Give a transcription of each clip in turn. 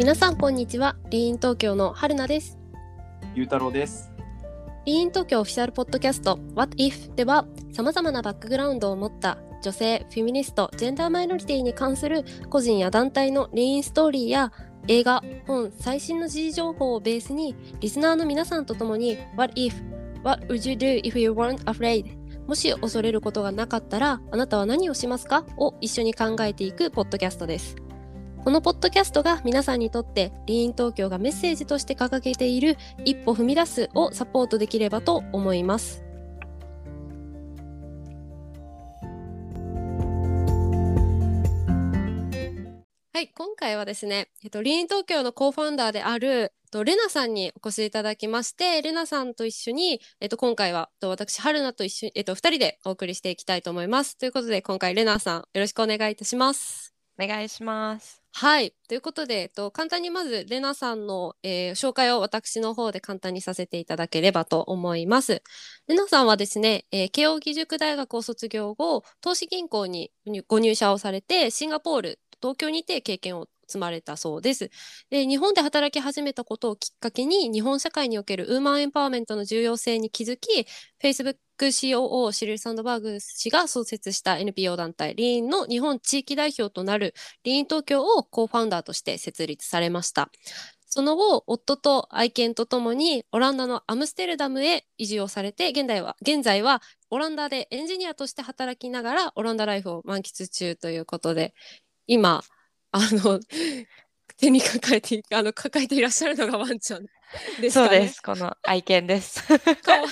皆さんこんにちはリーン東京の春菜ですゆうたろうです。リーン東京オフィシャルポッドキャスト What If では様々なバックグラウンドを持った女性、フェミニスト、ジェンダーマイノリティに関する個人や団体のリーンストーリーや映画、本、最新の時事情報をベースにリスナーの皆さんと共に What if? What would you do if you weren't afraid? もし恐れることがなかったらあなたは何をしますか？を一緒に考えていくポッドキャストです。このポッドキャストが皆さんにとってリーン東京がメッセージとして掲げている一歩踏み出すをサポートできればと思います。はい、今回はですね、えっと、リーン東京のコーファウンダーである、えっと、レナさんにお越しいただきまして、レナさんと一緒に、えっと、今回は、えっと私、春菜と一緒に、えっと、二人でお送りしていきたいと思います。ということで、今回、レナさん、よろしくお願いいたします。お願いします。はい。ということで、えっと、簡単にまず、レナさんの、えー紹介を私の方で簡単にさせていただければと思います。レナさんはですね、えー慶應義塾大学を卒業後、投資銀行にご入社をされて、シンガポール、東京にて経験を積まれたそうです。で、日本で働き始めたことをきっかけに、日本社会におけるウーマンエンパワーメントの重要性に気づき、Facebook COO シリル・サンドバーグ氏が創設した NPO 団体リーンの日本地域代表となるリーン東京をコーファウンダーとして設立されました。その後、夫と愛犬とともにオランダのアムステルダムへ移住をされて、現在は、現在はオランダでエンジニアとして働きながらオランダライフを満喫中ということで、今、あの、手に抱えて、あの、抱えていらっしゃるのがワンちゃんですかね。そうです。この愛犬です。かわいい。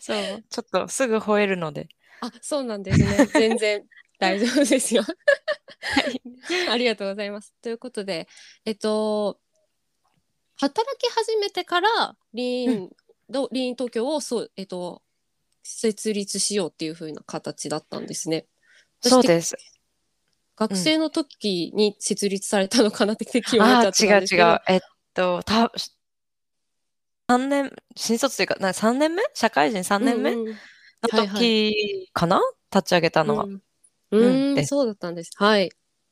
そう。ちょっとすぐ吠えるので。あ、そうなんですね。全然大丈夫ですよ。ありがとうございます。ということで、えっと、働き始めてからリーン、どリーン東京をそう、えっと、設立しようっていう風な形だったんですね。そうです。学生の時に設立されたのかなっててっきり思ったんですけど。違う。えっと、た、3年、新卒というか、な3年目？社会人3年目？のうんうんはいはい時かな？立ち上げたのは。うん、うんそうだったんです。はい。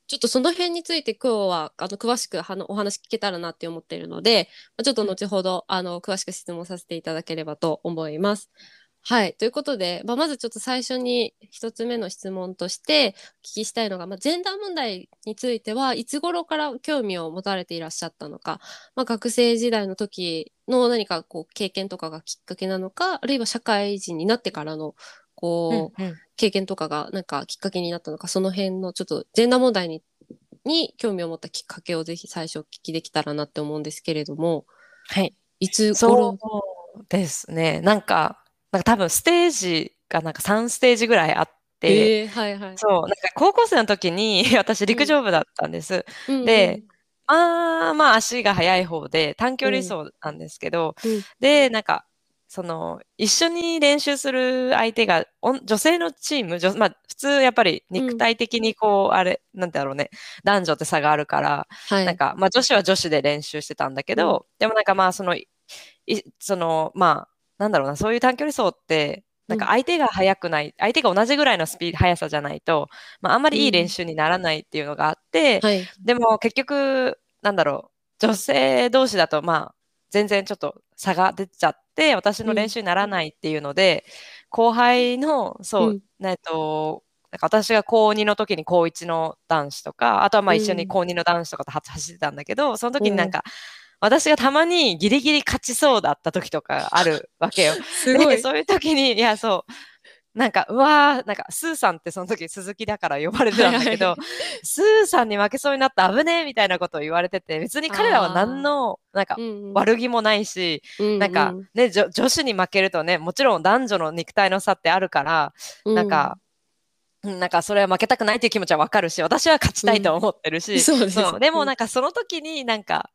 ちょっとその辺について今日はあの詳しくはのお話聞けたらなって思っているので、まあちょっと後ほど、あの詳しく質問させていただければと思います。はい。ということで、まあ、まずちょっと最初に一つ目の質問としてお聞きしたいのが、まあ、ジェンダー問題についてはいつ頃から興味を持たれていらっしゃったのか、まあ、学生時代の時の何かこう経験とかがきっかけなのか、あるいは社会人になってからのこう、うんうん経験とかがなんかきっかけになったのか、その辺のちょっとジェンダー問題にに興味を持ったきっかけをぜひ最初お聞きできたらなって思うんですけれども、はい。いつそ頃うですね。なんか、なんか多分ステージがなんか3ステージぐらいあって、えーはいはい。そう、なんか高校生の時に 私陸上部だったんです。うんうんで、まあまあ足が速い方で短距離走なんですけど、うんで、なんか、その、一緒に練習する相手が、女性のチーム、女まあ普通やっぱり肉体的にこう、あれ、なんだろうね、男女って差があるから、はい。なんか、まあ女子は女子で練習してたんだけど、でもなんかまあその、いその、まあ、なんだろうな、そういう短距離走って、なんか相手が速くない、相手が同じぐらいのスピード、速さじゃないと、まああんまりいい練習にならないっていうのがあって、はい。でも結局、なんだろう、女性同士だと、まあ、全然ちょっと差が出ちゃって、私の練習にならないっていうので、後輩の、そう、と、なんか私が高2の時に高1の男子とか、あとはまあ一緒に高2の男子とかと走ってたんだけど、その時になんか、私がたまにギリギリ勝ちそうだった時とかあるわけよ。すごい。でそういう時に、いや、そう、なんか、うわー、なんか、スーさんってその時鈴木だから呼ばれてたんだけど、はいスーさんに負けそうになった危ねえみたいなことを言われてて、別に彼らは何の、なんかう、んうん。悪気もないし、うんなんかうんね、女女子に負けるとね、もちろん男女の肉体の差ってあるから、なんか、うんなんかそれは負けたくないっていう気持ちはわかるし、私は勝ちたいと思ってるし、そうですそう。でもうんなんかその時になんか、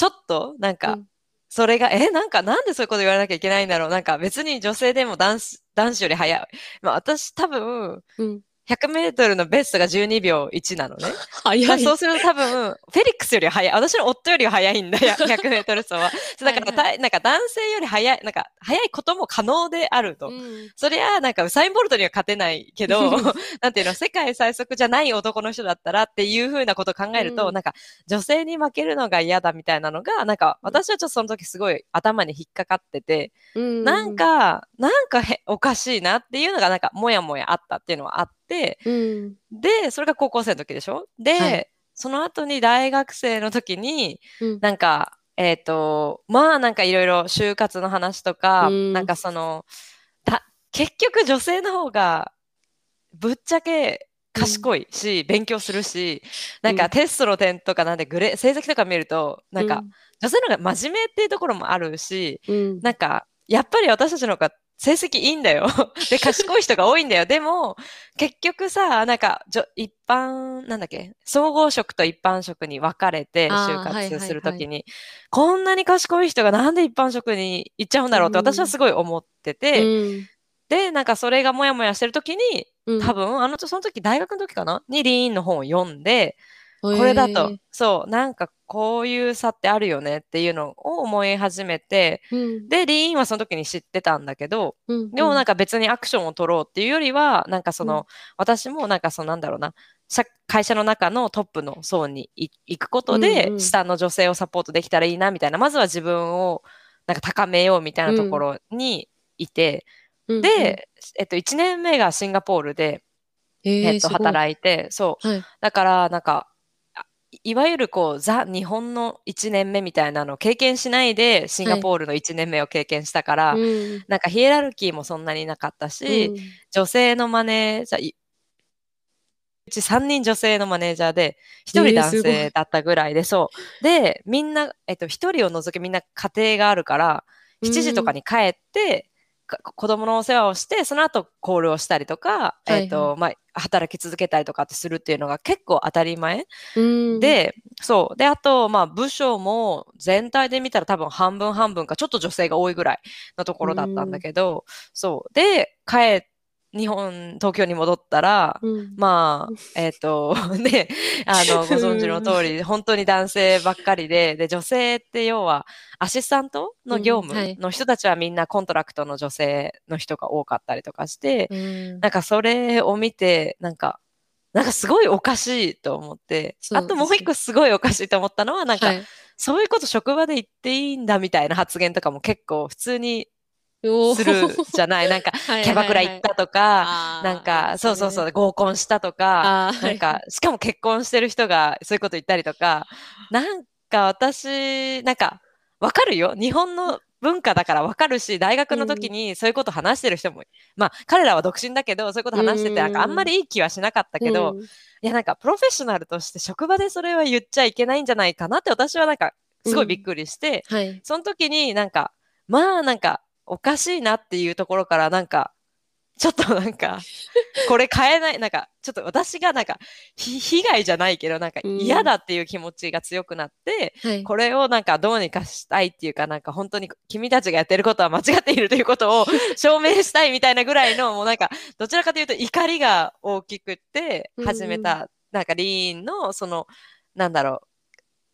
ちょっとなんかうん、それが、え、なんかなんでそういうこと言われなきゃいけないんだろう。なんか別に女性でも男子、男子より早い。まあ私多分、うん100メートルのベストが12秒1なのね。早い。そうすると多分、フェリックスより速い。私の夫よりは速いんだよ、100メートル走は。だから、はいなんか男性より速い、なんか速いことも可能であると。うんそりゃ、なんかウサイン・ボルトには勝てないけど、なんていうの、世界最速じゃない男の人だったらっていうふうなことを考えると、うんなんか女性に負けるのが嫌だみたいなのが、なんか私はちょっとその時すごい頭に引っかかってて、うんなん、か、なんかへおかしいなっていうのがなんかもやもやあったっていうのはあって、うん。で、それが高校生の時でしょ？で、はい。その後に大学生の時に、うん。なんか、えっ、と、まあなんかいろいろ就活の話とか、うん。なんかその、た結局女性の方がぶっちゃけ賢いし、勉強するし、なん。うんかテストの点とかなんでグレ成績とか見ると、なんか女性の方が真面目っていうところもあるし、うん、なんか、やっぱり私たちの方が成績いいんだよ。で、賢い人が多いんだよ。でも、結局さ、なんか、じょ一般、なんだっけ、総合職と一般職に分かれてあー就はいはいはい。活するときに、こんなに賢い人がなんで一般職に行っちゃうんだろうってうん。私はすごい思ってて、うん。で、なんかそれがモヤモヤしてるときに、うん。多分、あの、その時大学の時かな？にリーンの本を読んで、これだと、そう、なんかこういう差ってあるよねっていうのを思い始めて、うん。で、リーンはその時に知ってたんだけど、うんでもなんか別にアクションを取ろうっていうよりは、なんかその、私もなんかそのなんだろうな、社会社の中のトップの層にい行くことで、うんうん。下の女性をサポートできたらいいなみたいな、まずは自分をなんか高めようみたいなところにいて、うんで、えっと、1年目がシンガポールで、うん、えっと、い。働いて、そう。はい。だから、なんか、あいわゆるこう、ザ・日本の1年目みたいなのを経験しないで、シンガポールの1年目を経験したから、うん。なんかヒエラルキーもそんなになかったし、うん。女性のマネージャー、いうち3人女性のマネージャーで、1人男性だったぐらいで、そう。で、みんな、えっと、1人を除きみんな家庭があるから、7時とかに帰って、か子供のお世話をして、その後コールをしたりとか、いはいえっと、まあ、働き続けたりとかってするっていうのが結構当たり前。うん、で、そう。で、あと、まあ、部署も全体で見たら多分半分半分か、ちょっと女性が多いぐらいのところだったんだけど、そう。で、帰っ日本、東京に戻ったら、うん、まあ、えっ、と、で、あの、ご存知の通り、本当に男性ばっかりで、で、女性って要は、アシスタントの業務の人たちはみんな contract の女性の人が多かったりとかして、うん。なんかそれを見て、なんか、なんかすごいおかしいと思って、あともう一個すごいおかしいと思ったのは、なんか、はい、そういうこと職場で言っていいんだみたいな発言とかも結構普通にするじゃない。なんか、はいキャバクラ行ったとか、なんか、そうそうそう、ね合コンしたとか、なんか、しかも結婚してる人がそういうこと言ったりとか、なんか私、なんか、わかるよ。日本の文化だからわかるし、大学の時にそういうこと話してる人も、まあ、彼らは独身だけど、そういうこと話してて、なんかあんまりいい気はしなかったけど、うん。いや、なんか、プロフェッショナルとして職場でそれは言っちゃいけないんじゃないかなって私はなんか、すごいびっくりして、はい、その時になんか、まあなんか、おかしいなっていうところからなんか、ちょっとなんか、これ変えない、なんか、ちょっと私がなんか、ひ被害じゃないけど、なんかうん。嫌だっていう気持ちが強くなって、はい、これをなんかどうにかしたいっていうか、なんか本当に君たちがやってることは間違っているということを 証明したいみたいなぐらいの、もうなんか、どちらかというと怒りが大きくって始めた、なんかリーンの、その、なんだろう、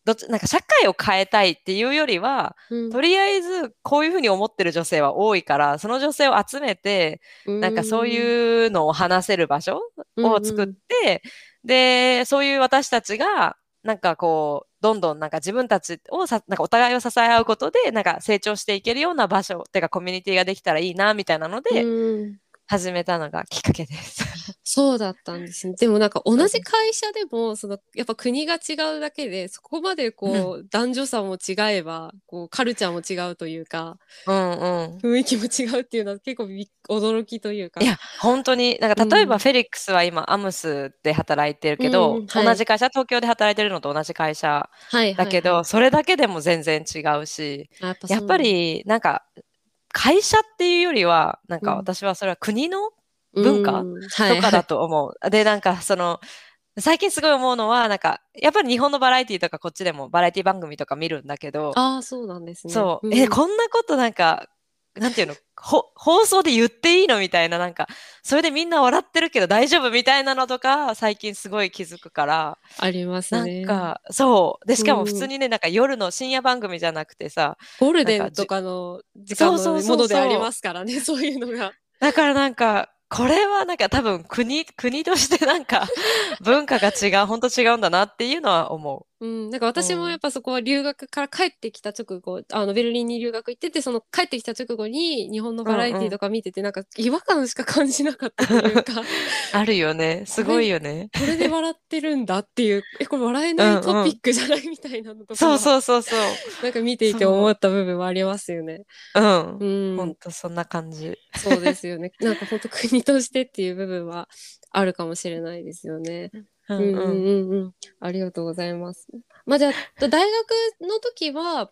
どっち、なんか社会を変えたいっていうよりは、うん。とりあえずこういうふうに思ってる女性は多いから、その女性を集めて、なんかそうういうのを話せる場所を作って、で、そういう私たちが、なんかこう、どんどんなんか自分たちをさ、なんかお互いを支え合うことで、なんか成長していけるような場所、てかコミュニティができたらいいな、みたいなのんで、うん始めたのがきっかけです。そうだったんですね。でもなんか同じ会社でもそのやっぱ国が違うだけでそこまでこう、男女差も違えばこうカルチャーも違うというかうんうん。雰囲気も違うっていうのは結構驚きというか。いや、本当に、なんか例えうんばフェリックスは今、アムスで働いてるけど、うんはい同じ会社、東京で働いてるのと同じ会社はいだけど、はいそれだけでも全然違うし、やっぱり、なんか、会社っていうよりは、なんかうん。私はそれは国の文化うんとかだと思う。で、なんかその、最近すごい思うのは、なんか、やっぱり日本のバラエティとかこっちでもバラエティ番組とか見るんだけど、ああそうなんですね。そう、ん。え、こんなことなんか、なんていうの、ほ放送で言っていいのみたいな、なんか、それでみんな笑ってるけど大丈夫みたいなのとか、最近すごい気づくから、ありますなんね。か、そう。で、しかうんも普通にね、なんか夜の深夜番組じゃなくてさ、ゴールデンとかの時間のものでありますからね、そういうのが。だからなんか、これはなんか多分国、国としてなんか文化が違う、本当違うんだなっていうのは思うん、なんか私もやっぱそこは留学から帰ってきた直後、あのベルリンに留学行ってて、その帰ってきた直後に日本のバラエティとか見てて、なんか違和感しか感じなかったというか、う。あるよね。すごいよね。これで笑ってるんだっていう、え、これ笑えないトピックじゃないみたいなのとか、そうそうそうそう。なんか見ていて思った部分はありますよね。うん。うん、本当そんな感じ。そうですよね。なんか本当国としてっていう部分はあるかもしれないですよね。うんうん。うんうんうんうん。ありがとうございます。まあじゃあ、大学の時は、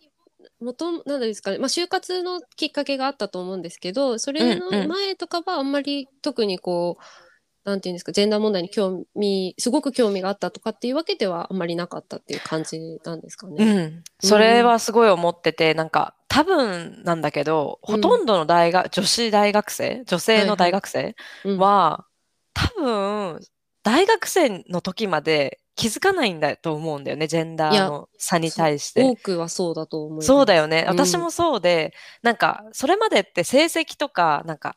もと、なんですかね、まあ就活のきっかけがあったと思うんですけど、それのうんうん前とかはあんまり特にこう、なんていうんですか、ジェンダー問題に興味、すごく興味があったとかっていうわけではあんまりなかったっていう感じなんですかうね。ん。それはすごい思ってて、なんか、多分なんだけど、うんほとんどの大学、女子大学生、女性の大学生うんは、多分、大学生の時まで気づかないんだと思うんだよね、ジェンダーの差に対して。多くはそうだと思います。そうだよね。うん私もそうで、なんか、それまでって成績とか、なんか、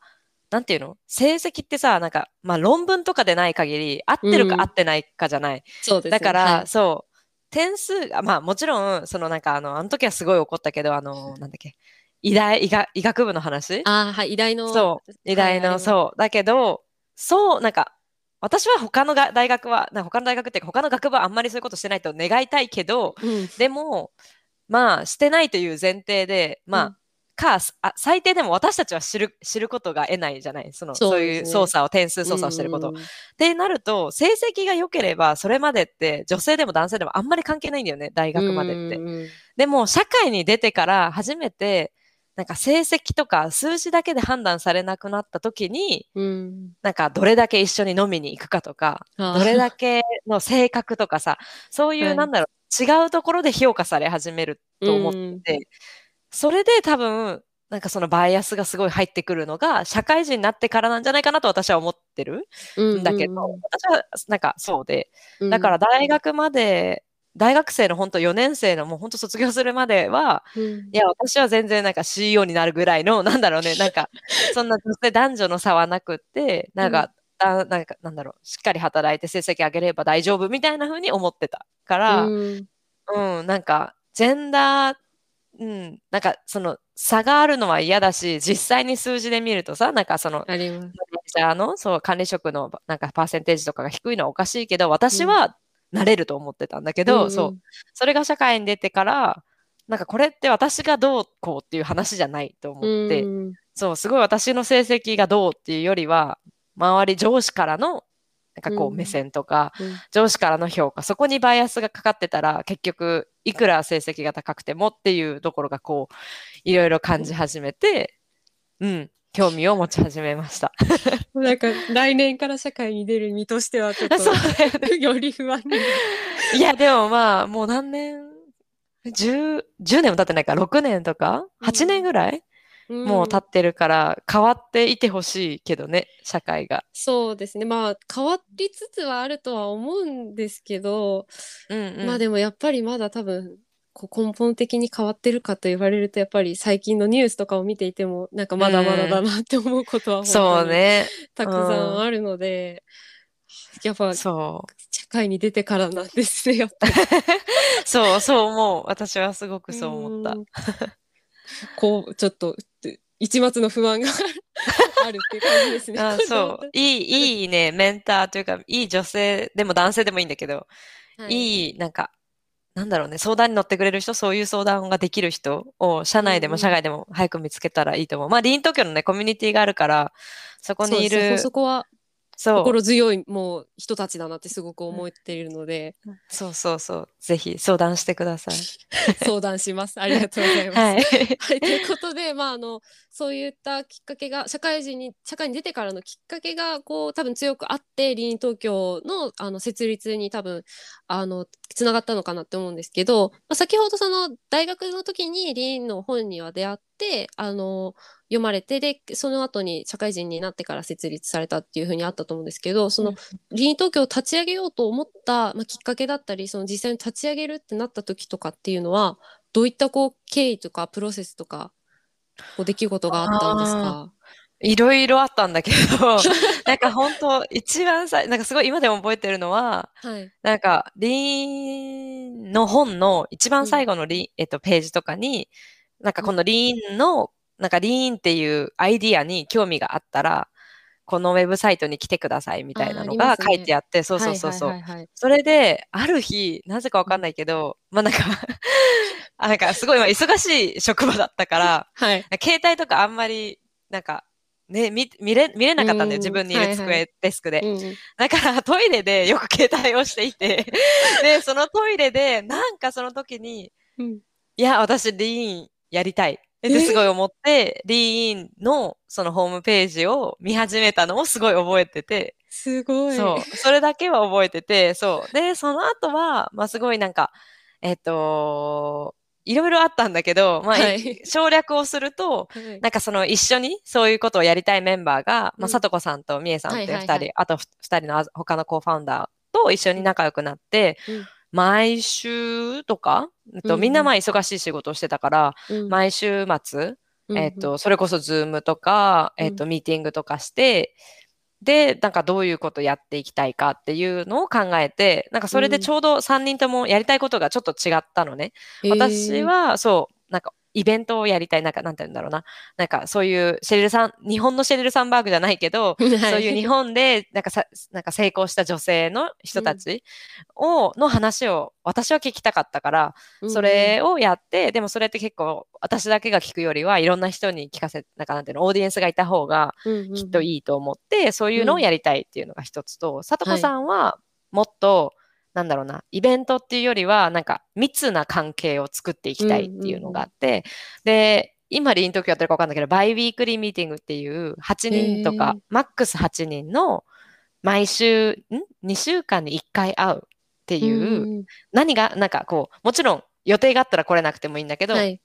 なんていうの？成績ってさ、なんか、まあ論文とかでない限り、合ってるうんか合ってないかじゃない。そうですねだから、はいそう、点数が、まあもちろん、そのなんか、あの、あの時はすごい怒ったけど、あの、なんだっけ、医大、医学医学部の話？ああ、はい、医大の。そう、医大の、う。そう。だけど、そう、なんか、私は他のが大学は、他の大学っていうか、他の学部はあんまりそういうことしてないと願いたいけど、うんでも、まあ、してないという前提で、まあ、うんかあ、最低でも私たちは知る知ることが得ないじゃない？そのそうねいう操作を、点数操作をしてること。っうんてなると、成績が良ければ、それまでって女性でも男性でもあんまり関係ないんだよね、大学までって。でも、社会に出てから初めて、なんか成績とか数字だけで判断されなくなった時に、うん。なんかどれだけ一緒に飲みに行くかとか、どれだけの性格とかさ、そういう、はい。なんだろう、違うところで評価され始めると思って、それで多分、なんかそのバイアスがすごい入ってくるのが、社会人になってからなんじゃないかなと私は思ってるうんんだけど、うん。私はなんかそうで、うん。だから大学まで、大学生の本当4年生のもう本当卒業するまでは、うん。いや、私は全然なんか CEO になるぐらいの、なんだろうね、なんか、そんな男女の差はなくって、なんか、だなんか、なんだろう、しっかり働いて成績上げれば大丈夫みたいな風に思ってたから、うん。うん、なんか、ジェンダー、うん、なんか、その、差があるのは嫌だし、実際に数字で見るとさ、なんかその、あの、そう、管理職の、なんか、パーセンテージとかが低いのはおかしいけど、私はなれると思ってたんだけど、んそう、それが社会に出てから、なんかこれって私がどうこうっていう話じゃないと思って、うん。そう、すごい私の成績がどうっていうよりは、周り上司からの、なんかこううん。目線とか、うん。上司からの評価、そこにバイアスがかかってたら、結局、いくら成績が高くてもっていうところがこう、いろいろ感じ始めて、うん、興味を持ち始めました。なんか来年から社会に出る身としてはちょっと より不安に。いや、でもまあ、もう何年、10、10年も経ってないか、6年とか、8年ぐらい、もう経ってるから、変わっていてほしいけどね、社会が。そうですね。まあ変わりつつはあるとは思うんですけど、うんうん。まあでもやっぱりまだ多分こう根本的に変わってるかと言われるとやっぱり最近のニュースとかを見ていてもなんかまだまだだなって思うことは本当にそうね。たくさんあるので、やっぱ社そう。会に出てからなんですね、やっぱり。そう、そう思う。私はすごくそう思ったう。ん。こう、ちょっと、一末の不安があるっていう感じですね。あそう。いい、いいね、メンターというか、いい女性、でも男性でもいいんだけど、い。いい、なんか、なんだろうね、相談に乗ってくれる人、そういう相談ができる人を、社内でうんうん。も社外でも早く見つけたらいいと思う。まあ、リーン東京のね、コミュニティがあるから、そこにいる、そこは心強いもう人たちだなってすごく思っているので、そうそうそう、ぜひ相談してください。相談します。ありがとうございます。はい。はい、ということで、まあ、あのそういったきっかけが社会人に社会に出てからのきっかけがこう多分強くあってリーン東京のあの設立に多分あのつながったのかなって思うんですけど、まあ、先ほどその大学の時にリーンの本には出会ってあの読まれてでその後に社会人になってから設立されたっていうふうにあったと思うんですけどその、リーン東京を立ち上げようと思った、まあ、きっかけだったりその実際に立ち上げるってなった時とかっていうのはどういったこう経緯とかプロセスとかこう出来事があったんですか？いろいろあったんだけど、なんか本当一番さ、なんかすごい今でも覚えてるのは、はい。なんか、リーンの本の一番最後のリーン、えっと、ページとかに、なんかこのリーンの、なんかリーンっていうアイディアに興味があったら、このウェブサイトに来てくださいみたいなのが書いてあって、そうそうそうそう。はいはいはいはいそれで、ある日、なぜかわかんないけど、まあなんかあ、なんか すごいまあ忙しい職場だったから、はい。携帯とかあんまり、なんか、ね、見、見れ、見れなかったんだよ。うん自分にいる机、はいはデスクで。うんだからトイレでよく携帯をしていて、で、そのトイレで、なんかその時に、うんいや、私リーンやりたい。ってえすごい思って、リーンのそのホームページを見始めたのをすごい覚えてて、すごい。そう、それだけは覚えてて、そう。で、その後は、まあすごいなんか、えっと、いろいろあったんだけど、まあ、はい。省略をすると、はい。なんかその一緒にそういうことをやりたいメンバーが、まあ、うん。さとこさんとみえさんって二人、はいはいはい。あとふ二人のあ他の co-founder と一緒に仲良くなって、うん毎週とか、えっとみんなまあ忙しい仕事をしてたから、うん。毎週末、うんえっと、それこそ Zoom とか、えっと、ミーティングとかして、で、なんかどういうことやっていきたいかっていうのを考えて、なんかそれでちょうど3人ともやりたいことがちょっと違ったのね。私、は、そう、なんか、イベントをやりたい、なんか、なんて言うんだろうな。なんか、そういう、シェリルさん、日本のシェリルサンバーグじゃないけど、えーそういう日本で、なんかさ、なんか成功した女性の人たちを、の話を、私は聞きたかったから、それをやって、でもそれって結構、私だけが聞くよりは、いろんな人に聞かせ、なんかなんていうの、オーディエンスがいた方が、きっとい。いいと思って、そういうのをやりたいっていうのが一つと、さとこさんはもっと、なんだろうな、イベントっていうよりは、なんか密な関係を作っていきたいっていうのがあって、で、今リーン東京やってるか分かんないけど、バイウィークリーミーティングっていう8人とか、マックス8人の毎週、ん ?2 週間に1回会うっていう、うん何が、なんかこう、もちろん予定があったら来れなくてもいいんだけど、はい。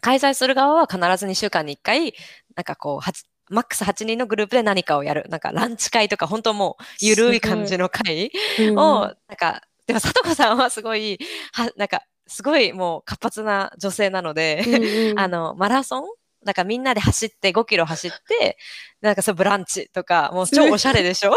開催する側は必ず2週間に1回、なんかこう、マックス8人のグループで何かをやる。なんかランチ会とか、本当もう、ゆるい感じの会うんを、なんか、でも、さとこさんはすごい、は、なんか、すごいもう活発な女性なので、うんうんあの、マラソン？なんかみんなで走って5キロ走って、なんかそうブランチとか、もう超おしゃれでしょ？お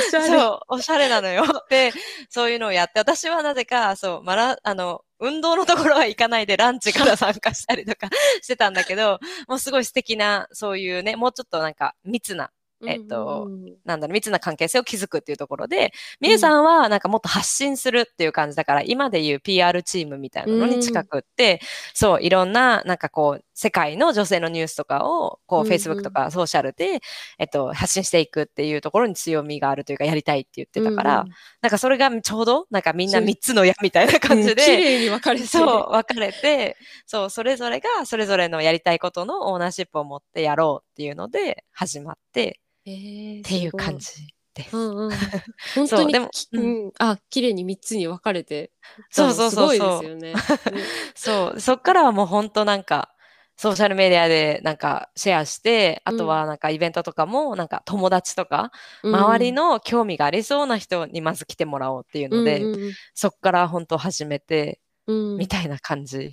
しゃれ。そう、おしゃれなのよ。で、そういうのをやって、私はなぜか、そう、まら、あの、運動のところは行かないでランチから参加したりとかしてたんだけど、もうすごい素敵な、そういうね、もうちょっとなんか密な、えっとなんだろう、密な関係性を築くっていうところで、みえさんはなんかもっと発信するっていう感じだから、今でいう PR チームみたいなのに近くって、そう、いろんな、なんかこう、世界の女性のニュースとかを、こう、Facebook とかソーシャルで、えっと、発信していくっていうところに強みがあるというか、やりたいって言ってたから、なんかそれがちょうど、なんかみんなそう。3つの矢みたいな感じうん綺で、麗に分かれて。そう、分かれて、そう、それぞれがそれぞれのやりたいことのオーナーシップを持ってやろうっていうので始まってえーっていう感。すじです。うんうん。本当にでもきううんん、あ、綺麗に三つに分かれて。そうそうそうそうすごいですよね。そう、そっからはもう本当なんか、ソーシャルメディアでなんかシェアして、あとはなんかイベントとかもなんか友達とか、うん周りの興味がありそうな人にまず来てもらおうっていうので、うんうんそっから本当始めて、みたいな感じ。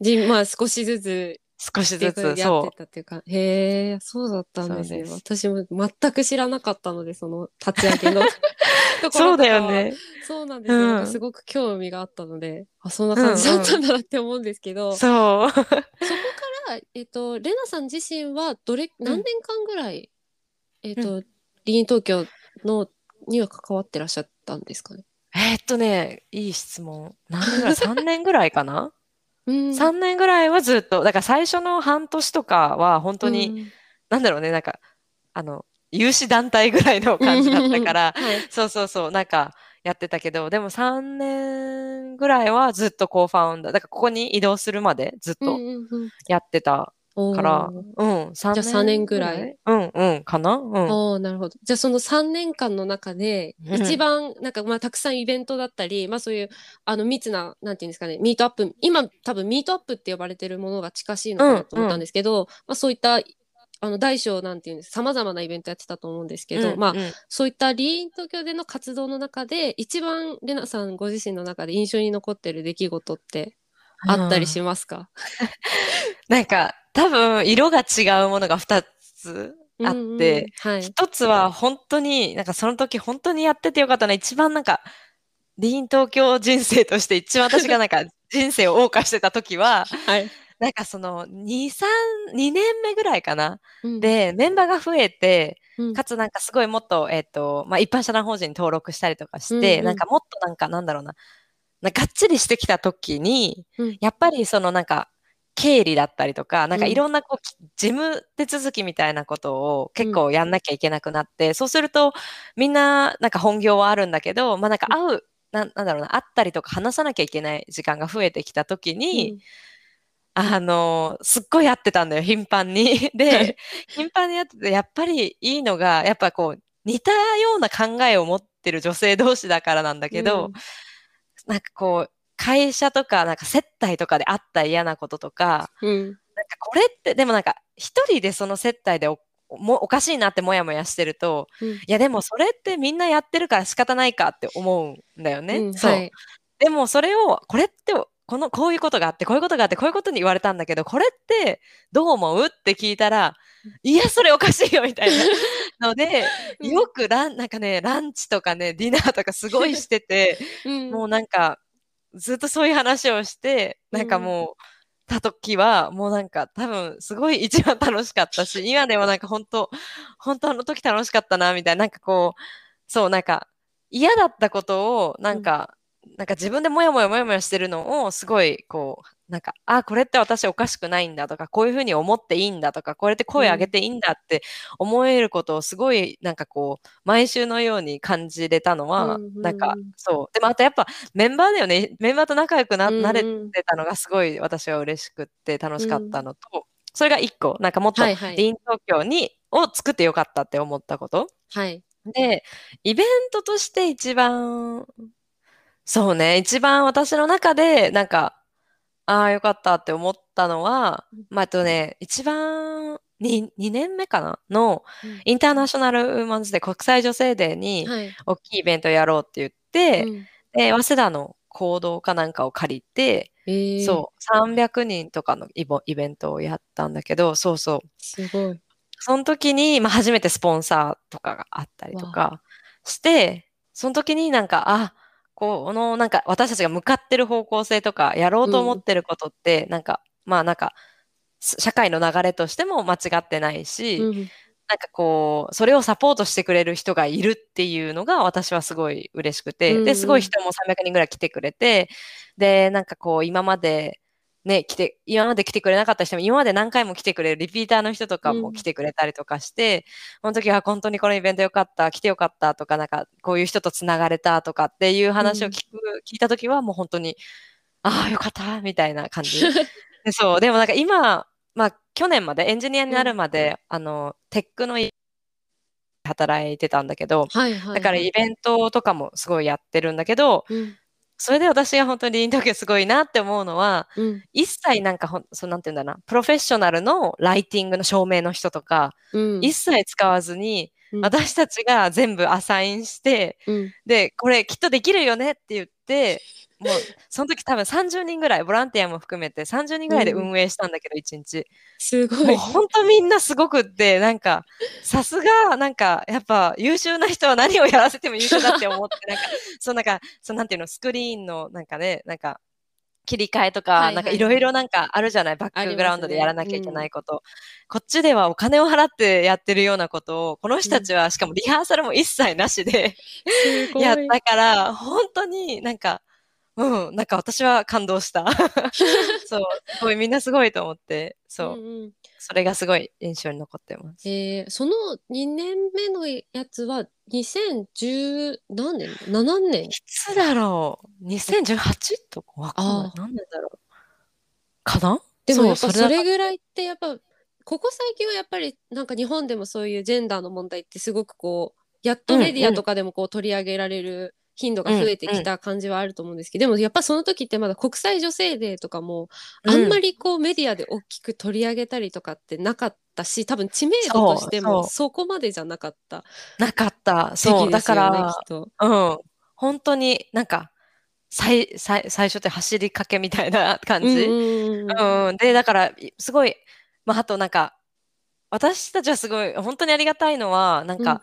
じまあ少しずつ少しずつ、やってそたっていうか。へえ、そうだったんですね。そう私も全く知らなかったので、その立ち上げの ところう。そうだよ。ね。そうなんですよ。うんすごく興味があったので、あ、そんな感じだったんだなって思うんですけど、そそう。こから、えっと、レナさん自身はどれ、何年間ぐらい、えっと、リーン東京のには関わってらっしゃったんですかね？えーっとね、いい質問。何年ぐらい ?3 年ぐらいかな？うん ?3 年ぐらいはずっと、だから最初の半年とかは本当に、うん。なんだろうね、なんか、あの、有志団体ぐらいの感じだったから、はい。そうそうそう、なんかやってたけど、でも3年ぐらいはずっとコーファウンダー、だからここに移動するまでずっとやってたから、うん、3年。じゃあ三年ぐらい？うん、うん、かな？うん。なるほど。じゃあその3年間の中で、うん一番なんかまあたくさんイベントだったり、まあそういうあの密な、なんていうんですかね、ミートアップ、今多分ミートアップって呼ばれてるものが近しいのかなと思ったんですけど、まあそういったあの大小なんていうんですさまざまなイベントやってたと思うんですけど、うんまあうんそういったリーン東京での活動の中で一番レナさんご自身の中で印象に残ってる出来事ってあったりしますか、なんか、多分、色が違うものが2つあって、うんうんはい、一つは本当に、なんかその時本当にやっててよかったな。一番なんか、リーン東京人生として一番私がなんか 人生を謳歌してた時は、はい。なんかその2、3、2年目ぐらいかな。うん。で、メンバーが増えて、うん。かつなんかすごいもっと、えっ、と、まあ、一般社団法人に登録したりとかして、うんうん。なんかもっとなんかなんだろうな、がっちりしてきた時に、うん。やっぱりそのなんか、経理だったりとか、なんかうん。いろんなこう、き事務手続きみたいなことを結構やんなきゃいけなくなって、そうするとみんななんか本業はあるんだけど、まあなんか会う、なんなんだろうな、会ったりとか話さなきゃいけない時間が増えてきた時に、あの、すっごい会ってたんだよ、頻繁に。は いで、頻繁に会ってて、やっぱりいいのが、やっぱこう、似たような考えを持ってる女性同士だからなんだけど、うんなんかこう、会社とか、なんか接待とかであった嫌なこととか、うんなんかこれって、でもなんか、一人でその接待でおもおかしいなってもやもやしてると、うんいやでもそれってみんなやってるから仕方ないかって思うんだよね。そう。うんはいでもそれを、これって、この、こういうことがあって、こういうことがあって、こういうことに言われたんだけど、これってどう思う？って聞いたら、いや、それおかしいよみたいな。ので、うん。よくラン、なんかね、ランチとかね、ディナーとかすごいしてて、うん。もうなんか、ずっとそういう話をして、なんかもう、た時は、もうなんか多分すごい一番楽しかったし、今でもなんか本当、本当あの時楽しかったな、みたいな、なんかこう、そう、なんか嫌だったことを、なんか、なんか自分でもやもやもやもやしてるのを、すごいこう、なんか、あ、これって私おかしくないんだとか、こういうふうに思っていいんだとか、これって声上げていいんだって思えることをすごい、なんかこう、毎週のように感じれたのは、うんうんうんなんか、そう。でもあとやっぱメンバーだよね。メンバーと仲良くな、うんうんなれてたのがすごい私は嬉しくって楽しかったのと、それが一個、なんかもっとはいはいディーン東京に、を作ってよかったって思ったこと。はいで、イベントとして一番、そうね、一番私の中で、なんか、ああ、よかったって思ったのは、まあ、あとね、一番、に2年目かな？の、インターナショナルウーマンズデー、国際女性デーに、はい。大きいイベントやろうって言って、うん。で、早稲田の行動かなんかを借りて、えー。そう、300人とかのイボイベントをやったんだけど、そうそう。すごい。その時に、まあ、初めてスポンサーとかがあったりとかして、その時になんか、あ、このなんか私たちが向かってる方向性とか、やろうと思ってることって、なんか、まあなんか、す社会の流れとしても間違ってないし、うんなんかこう、それをサポートしてくれる人がいるっていうのが私はすごい嬉しくて、うんうん。で、すごい人も300人ぐらい来てくれて、で、なんかこう、今まで、ね、来て、今まで来てくれなかった人も、今まで何回も来てくれるリピーターの人とかうん。も来てくれたりとかして、その時は本当にこのイベントよかった、来てよかったとか、なんかこういう人とつながれたとかっていう話を聞く、聞いた時はもう本当に、ああ、よかった、みたいな感じ。でそう、でもなんか今、まあ去年まで、エンジニアになるまで、あの、テックの働いてたんだけど、はいはい。だからイベントとかもすごいやってるんだけど、うんそれで私が本当にリーン東京すごいなって思うのは、うん。一切なんかほん、そうなんていうんだな、プロフェッショナルのライティングの照明の人とか、うん。一切使わずに、うん。私たちが全部アサインして、うん。で、これきっとできるよねって言って、もう、その時多分30人ぐらい、ボランティアも含めて30人ぐらいで運営したんだけど、1日。すごい。もう本当みんなすごくって、なんか、さすが、なんか、やっぱ優秀な人は何をやらせても優秀だって思って、なんか、そうなんか、そうなんていうの、スクリーンの、なんかね、なんか、切り替えとか、はいはい。なんかいろいろなんかあるじゃない、バックグラウンドでやらなきゃいけないこと。こっちではお金を払ってやってるようなことを、この人たちはしかもリハーサルも一切なしで、すごい。やったから、本当になんか、うん、なんか私は感動した。そう、すごいみんなすごいと思って、そう、んんそれがすごい印象に残ってます。えーその2年目のやつは2010何年 ?7 年？いつだろう ?2018 とかわかんないあ。何年だろうかな？でもやっぱそれぐらいってやっぱここ最近はやっぱりなんか日本でもそういうジェンダーの問題ってすごくこうやっとメディアとかでもこう取り上げられる頻度が増えてきた感じはあると思うんですけど、でもやっぱその時ってまだ国際女性デーとかもあんまりこうメディアで大きく取り上げたりとかってなかったし多分知名度としてもそこまでじゃなかったなかった。時そう、だから。うん。本当になんか、最、最、最初って走りかけみたいな感じ？うんうんうんうん、で、だから、すごい、まあ、あとなんか、私たちはすごい、本当にありがたいのは、なんか、うん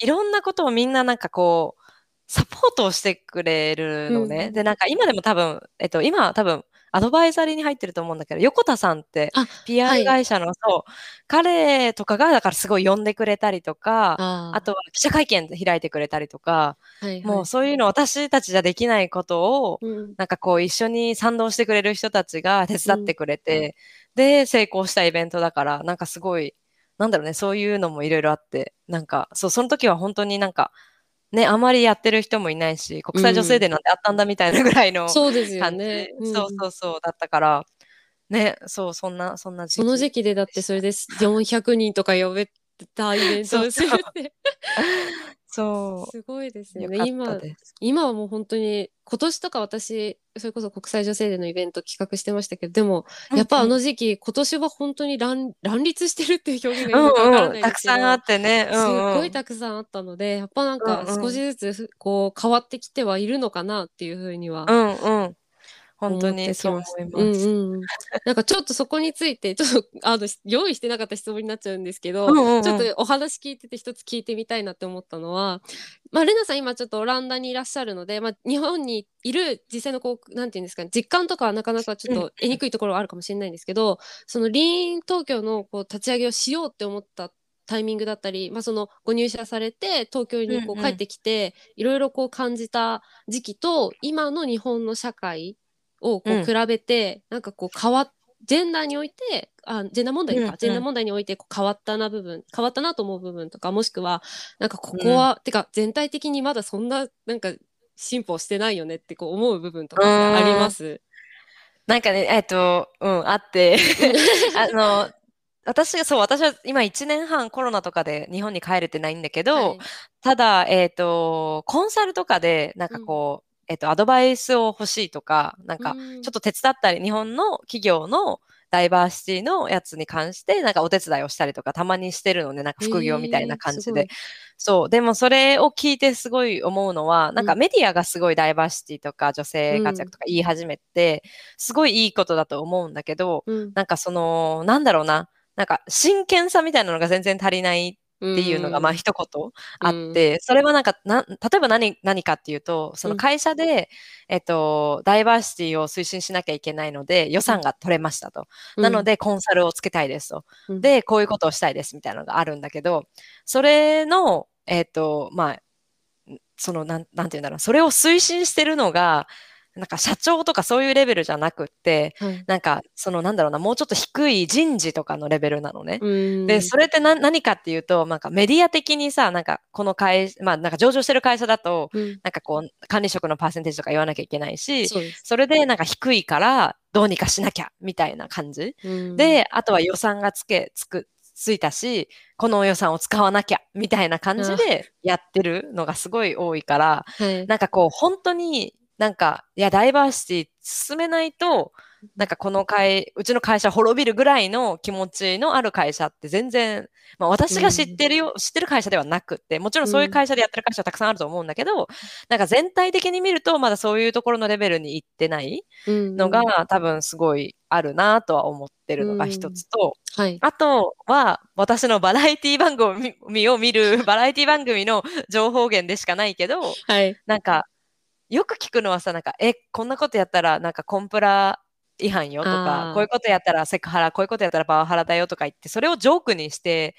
いろんなことをみんななんかこう、サポートをしてくれるのね。うん。で、なんか今でも多分、えっと、今は多分、アドバイザリーに入ってると思うんだけど、横田さんって、PR い。会社の、そう、彼とかが、だからすごい呼んでくれたりとか、ああとは記者会見開いてくれたりとか、はいはい。もうそういうの私たちじゃできないことを、うん。なんかこう一緒に賛同してくれる人たちが手伝ってくれて、で、成功したイベントだから、なんかすごい、なんだろうね、そういうのもいろいろあって、なんか、そう、その時は本当になんか、ね、あまりやってる人もいないし、国際女性デーなんてあったんだみたいなぐらいのそうですよ感じ、ね。うん。そうそうそう、だったから、ね、そう、そんな、そんな時期。その時期でだってそれです400人とか呼べたイベントをするってそすごいですう、よね。今。今はもう本当に今年とか私それこそ国際女性デーのイベント企画してましたけどでもやっぱあの時期、今年は本当に乱乱立してるっていう表現がいいのかわからうんうん、ないですけど、たくさんあってね、うんうん、すっごいたくさんあったのでやっぱなんかうんうん。少しずつこう変わってきてはいるのかなっていうふうにはうんうん。本当にそう思いすます。うんうん。うん、なんかちょっとそこについてちょっとあの用意してなかった質問になっちゃうんですけど、うんうんうん。ちょっとお話聞いてて一つ聞いてみたいなって思ったのは、まあ、レナさん今ちょっとオランダにいらっしゃるので、まあ、日本にいる実際のこうなんていうんですかね実感とかはなかなかちょっと得にくいところはあるかもしれないんですけど、そのリーン東京のこう立ち上げをしようって思ったタイミングだったり、まあ、そのご入社されて東京にこう帰ってきて、いろいろこう感じた時期と今の日本の社会をこうん。う比べて、なんかこう変わっジェンダーにおいてあジェンダー問題か、うんうん。ジェンダー問題においてこう変わったな部分変わったなと思う部分とかもしくはなんかここは、てか全体的にまだそんななんか進歩してないよねってこう思う部分とかあります？なんかね、えっと、うん、あって、あの、私が、そう、私は今1年半コロナとかで日本に帰れてないんだけど、はい。ただ、えっと、コンサルとかで、なんかこう、えっと、アドバイスを欲しいとか、なんか、うん。ちょっと手伝ったり、日本の企業のダイバーシティのやつに関して、なんかお手伝いをしたりとか、たまにしてるのね、なんか副業みたいな感じで。へー。そう。でもそれを聞いてすごい思うのは、なんかうん。メディアがすごいダイバーシティとか女性活躍とか言い始めて、すごいいいことだと思うんだけど、うん。なんかその、なんだろうな、なんか真剣さみたいなのが全然足りないっていうのが、まあ一言あって、それはなんか、な例えば何、何かっていうと、その会社で、えっと、ダイバーシティを推進しなきゃいけないので、予算が取れましたと。なの、で、コンサルをつけたいですと。うん、で、こういうことをしたいですみたいなのがあるんだけど、それの、えっ、と、まあ、その、なん、なんていうんだろう、それを推進してるのが、なんか社長とかそういうレベルじゃなくって、はい。なんか、その、なんだろうな、もうちょっと低い人事とかのレベルなのね。うん。で、それって何何かっていうと、なんかメディア的にさ、なんかこの会、まあなんか上場してる会社だと、うん。なんかこう、管理職のパーセンテージとか言わなきゃいけないし、そそれでなんか低いからどうにかしなきゃ、みたいな感じ。うん。で、あとは予算がつけ、つく、ついたし、この予算を使わなきゃ、みたいな感じでやってるのがすごい多いから、はい。なんかこう、本当になんか、いや、ダイバーシティ進めないと、なんかこの会、うちの会社滅びるぐらいの気持ちのある会社って全然、まあ私が知ってるよ、知ってる会社ではなくって、もちろんそういう会社でやってる会社はたくさんあると思うんだけど、なんか全体的に見るとまだそういうところのレベルに行ってないのが、多分すごいあるなとは思ってるのが一つと、はい。あとは私のバラエティ番組を 見るバラエティ番組の情報源でしかないけど、はい。なんかよく聞くのはさ、なんか、え、こんなことやったらなんかコンプラ違反よとあかー、こういうことやったらセクハラ、こういうことやったらパワハラだよとか言って、それをジョークにして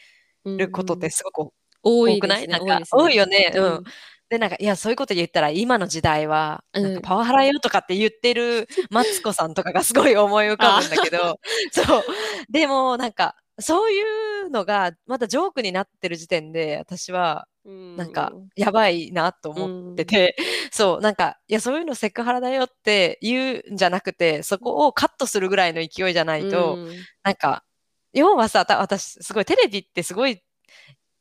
ることってすごく多くない、ですねなんか多いよね。ううん。ん。で、なんか、いや、そういうこと言ったら、今の時代は、うん。なんかパワハラよとかって言ってるマツコさんとかがすごい思い浮かぶんだけど、そう。でも、なんか、そういうのが、まだジョークになってる時点で、私は、なんか、やばいなと思ってて、そう、なんか、いや、そういうのセクハラだよって言うんじゃなくて、そこをカットするぐらいの勢いじゃないと、うん。なんか、要はさ、た私、すごいテレビってすごい、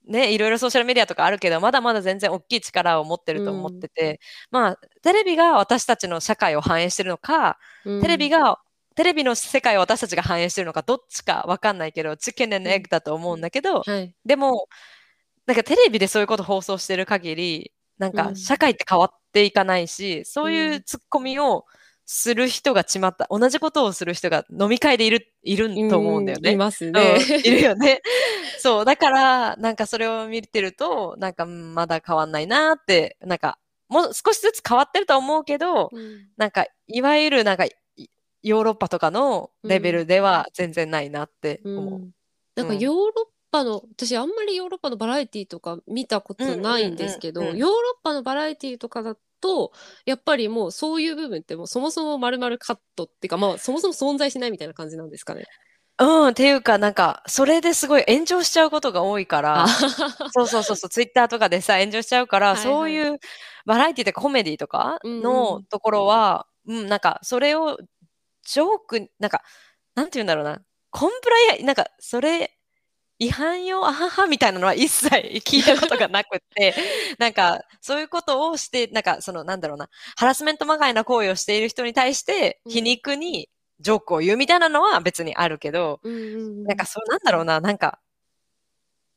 ね、いろいろソーシャルメディアとかあるけど、まだまだ全然大きい力を持ってると思ってて、まあ、テレビが私たちの社会を反映してるのか、うん。テレビが、テレビの世界を私たちが反映してるのか、どっちかわかんないけど、チキンエッグだと思うんだけど、はい。でも、なんかテレビでそういうこと放送してる限り、なんうんか社会って変わっていかないし、そういううんツッコミをする人がちまった、同じことをする人が飲み会でいる、いると思うんだよね。いますね。うんいるよね。そう。だから、なんかそれを見てると、なんかうんまだ変わんないなって、なんか、もう少しずつ変わってるとは思うけど、うんなんか、いわゆるなんか、いヨーロッパとかのレベルでは全然ないなって思う。うんなんかうん。ヨーロッパの、私あんまりヨーロッパのバラエティとか見たことないんですけど、うんうんうんうん。ヨーロッパのバラエティとかだと、やっぱりもうそういう部分ってもうそもそも丸々カットっていうか、まあそもそも存在しないみたいな感じなんですかね。うん、っていうか、なんか、それですごい炎上しちゃうことが多いから、そうそうそうそう、ツイッターとかでさ、炎上しちゃうから、はいはい。そういうバラエティとかコメディとかうんうんのところは、うん、なんか、それを、ジョーク、なんか、なんて言うんだろうな、コンプライア、なんか、それ、違反よ、あはは、みたいなのは一切聞いたことがなくって、なんか、そういうことをして、なんか、その、なんだろうな、ハラスメントまがいな行為をしている人に対して、うん。皮肉にジョークを言うみたいなのは別にあるけど、うんうんうん。なんかそうなんだろうな、なんか、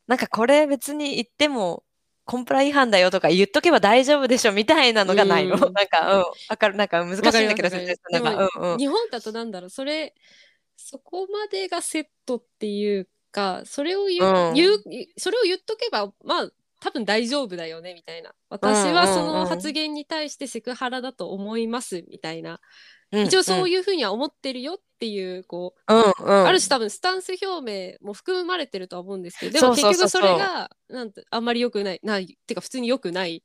なんかこれ別に言ってもコンプラ違反だよとか言っとけば大丈夫でしょみたいなのがないの。うんなんか、うん、わかる、なんか難しいんだけど説明するのが。でもうんうん。日本だとなんだろう、それ、そこまでがセットっていうか、それを言う、うん言うそれを言っとけば、まあ、多分大丈夫だよね、みたいな。私はその発言に対してセクハラだと思います、みたいな。一応そういいうふうには思ってるよっていう、こう、うん。うんうん。ある種多分スタンス表明も含まれてるとは思うんですけど、でも結局それが、なんて、あんまり良くない、ない、っていうか普通に良くない、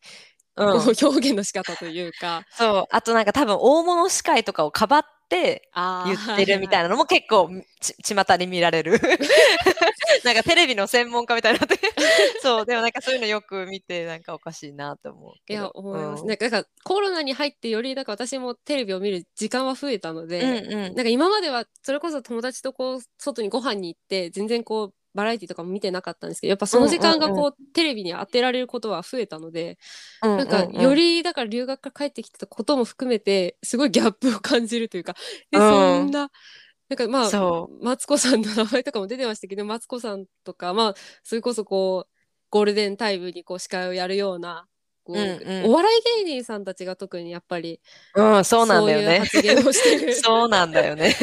うん 表現の仕方というか、そう。あとなんか多分大物司会とかをかばってあ言ってるみたいな。なのも結構 ち、巷に見られる。なんかテレビの専門家みたいになって。そう。でもなんかそういうのよく見て、なんかおかしいなって思ういや。思います、うんなんかなんかコロナに入ってよりなんか私もテレビを見る時間は増えたので、うんうん。なんか今まではそれこそ友達とこう外にご飯に行って全然こうバラエティとかも見てなかったんですけどやっぱその時間がうんうんこう、テレビに当てられることは増えたので、ななんかよりだから留学から帰ってきてたことも含めてすごいギャップを感じるというかで、うん。そんななんかまあそマツコさんの名前とかも出てましたけどマツコさんとかまあそれこそこうゴールデンタイムにこう司会をやるようなこう、うんうんお笑い芸人さんたちが特にやっぱりうん、そうなんだよね。そういう発言をしてる そうなんだよね。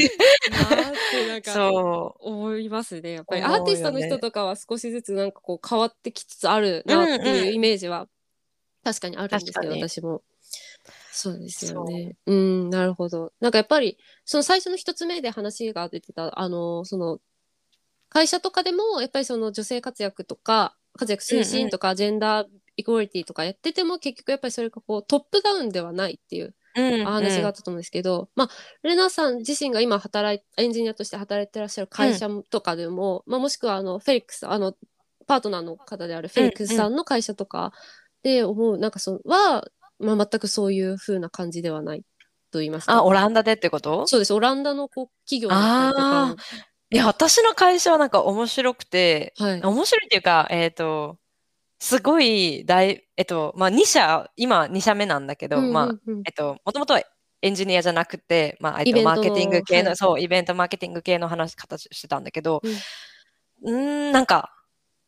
なってなんか そ思いますねやっぱりアーティストの人とかは少しずつなんかこう変わってきつつあるなってうんいううんイメージは確かにあるんですけど、確かに私も。そうですよね。うん、なるほど。なんかやっぱり、その最初の一つ目で話が出てた、あの、その、会社とかでも、やっぱりその女性活躍とか、活躍推進とか、ジェンダーイクオリティとかやってても、結局やっぱりそれがこうトップダウンではないっていうう。うん、話があったと思うんですけど、まあ、レナさん自身が今働い、エンジニアとして働いてらっしゃる会社とかでも、まあ、もしくはあの、フェリックス、あの、パートナーの方であるフェリックスさんの会社とかで思う、なんかその、は、まあ、全くそういう風な感じではないと言いますか。あ、オランダでってこと？そうです。オランダのこう企業だったりとか。いや、私の会社はなんか面白くて、はい。面白いっていうか、えっ、と、すごい大、えっと、まあ、2社、今2社目なんだけど、まあ、うんうん。うんえっと、もともとはエンジニアじゃなくて、まあ、えっと、マーケティング系の、はい。そう、イベントマーケティング系の話、形してたんだけど、うん。なんか、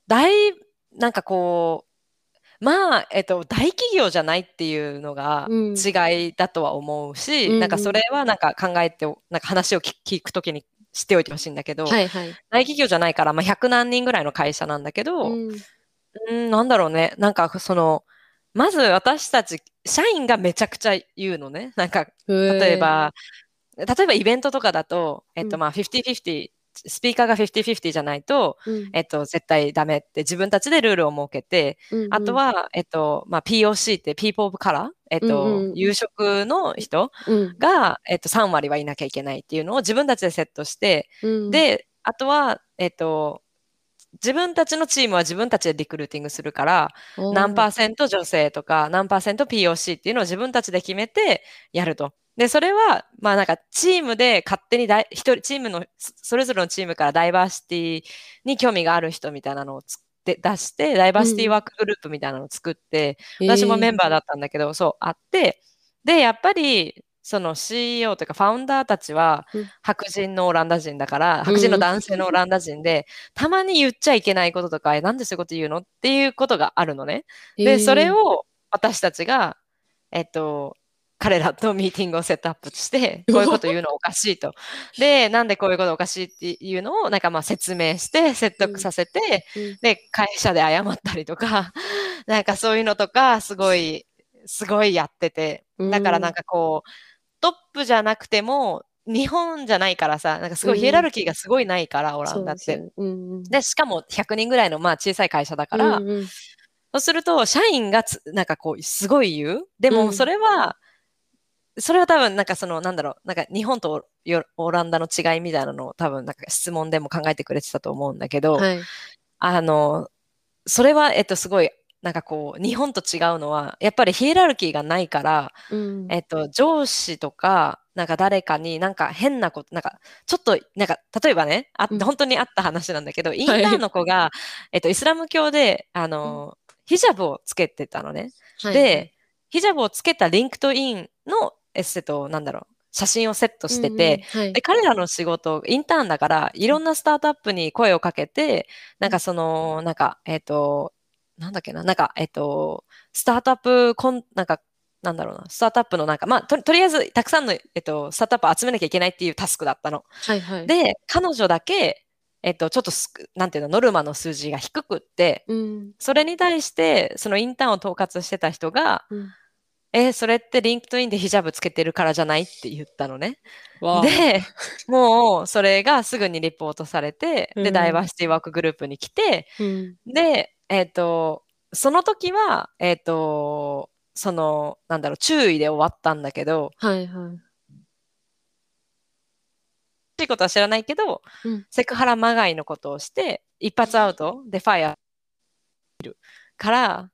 大、なんかこう、まあ、えっと、大企業じゃないっていうのがうん。違いだとは思うし、うんうん。なんかそれはなんか考えてお、なんか話を聞聞くときに知っておいてほしいんだけど、はいはい。大企業じゃないから、まあ、100何人ぐらいの会社なんだけど、うんうん、なんだろうね。なんか、その、まず私たち、社員がめちゃくちゃ言うのね。なんか、例えば、例えばイベントとかだと、えっと、うん。まあ、50-50、スピーカーが50-50じゃないと、うん。えっと、絶対ダメって自分たちでルールを設けて、うんあとは、えっと、まあ、POC って People of Color、えっと、うんうん有色の人うん。が、えっと、3割はいなきゃいけないっていうのを自分たちでセットして、うん、で、あとは、えっと、自分たちのチームは自分たちでリクルーティングするから、何パーセント女性とか、何パーセント POC っていうのを自分たちで決めてやると。で、それは、まあなんかチームで勝手にだい一人、チームの、そそれぞれのチームからダイバーシティに興味がある人みたいなのをつで出して、ダイバーシティワークグループみたいなのを作って、私もメンバーだったんだけど、そう、あって、で、やっぱり、その CEO というかファウンダーたちはうん。白人のオランダ人だから、白人の男性のオランダ人で、たまに言っちゃいけないこととか、えなんでそういうこと言うのっていうことがあるのね。で、それを、を私たちが、えっと、彼らとミーティングをセットアップして、こういうこと言うのおかしいと。で、なんでこういうことおかしいっていうのを、なんかまあ説明して、説得させて、うん。で、会社で謝ったりとか、なんかそういうのとか、すごい、すごいやってて、だからなんかこう、トップじゃなくても、日本じゃないからさ、なんかすごいヒエラルキーがすごいないから、オランダって。でしかも100人ぐらいのまあ小さい会社だから、うんうんそうすると、社員がつなんかこう、すごい言う。でも、うんそれは、それは多分、なんかその、なんだろう、なんか日本とよオランダの違いみたいなのを多分、なんか質問でも考えてくれてたと思うんだけど、はい。あの、それは、えっと、すごい、なんかこう、日本と違うのは、やっぱりヒエラルキーがないから、うん。えっと、上司とか、なんか誰かになんか変なこと、なんか、ちょっと、なんか、例えばね、あうん。本当にあった話なんだけど、インターンの子が、えっと、イスラム教で、あの、ヒジャブをつけてたのね。はい。で、ヒジャブをつけた LinkedInの、えっと、なんだろう、写真をセットしてて、、うんうん。はい。で、彼らの仕事、インターンだから、いろんなスタートアップに声をかけて、なんかその、なんか、えっ、と、なんだっけな、なんか、えっ、と、スタートアップコン、なんか、なんだろうな、スタートアップのなんか、まあ、ととりあえず、たくさんの、えっ、と、スタートアップを集めなきゃいけないっていうタスクだったの。はいはい。で、彼女だけ、えっ、と、ちょっとすく、なんていうの、ノルマの数字が低くって、うんそれに対して、そのインターンを統括してた人が、うんえーそれって LinkedIn でヒジャブつけてるからじゃないって言ったのね。で、もうそれがすぐにリポートされて、で、うんダイバーシティワークグループに来て、うんで、えっ、と、その時は、えっ、と、その、なんだろう、注意で終わったんだけど、はいはい。しいことは知らないけど、うんセクハラまがいのことをして、一発アウトでファイヤーるから、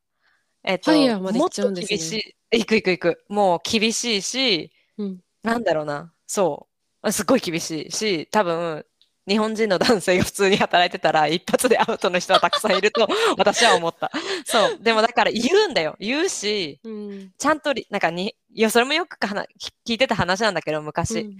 えっ、と、ファイヤーまで行もっと厳しい。行く行く行く。もう厳しいし、うんなんだろうな、そう。すっごい厳しいし、多分、日本人の男性が普通に働いてたら、一発でアウトの人はたくさんいると 私は思った。そう。でもだから言うんだよ。言うし、うんちゃんとり、なんかに、いや、それもよくかな聞いてた話なんだけど、昔。うん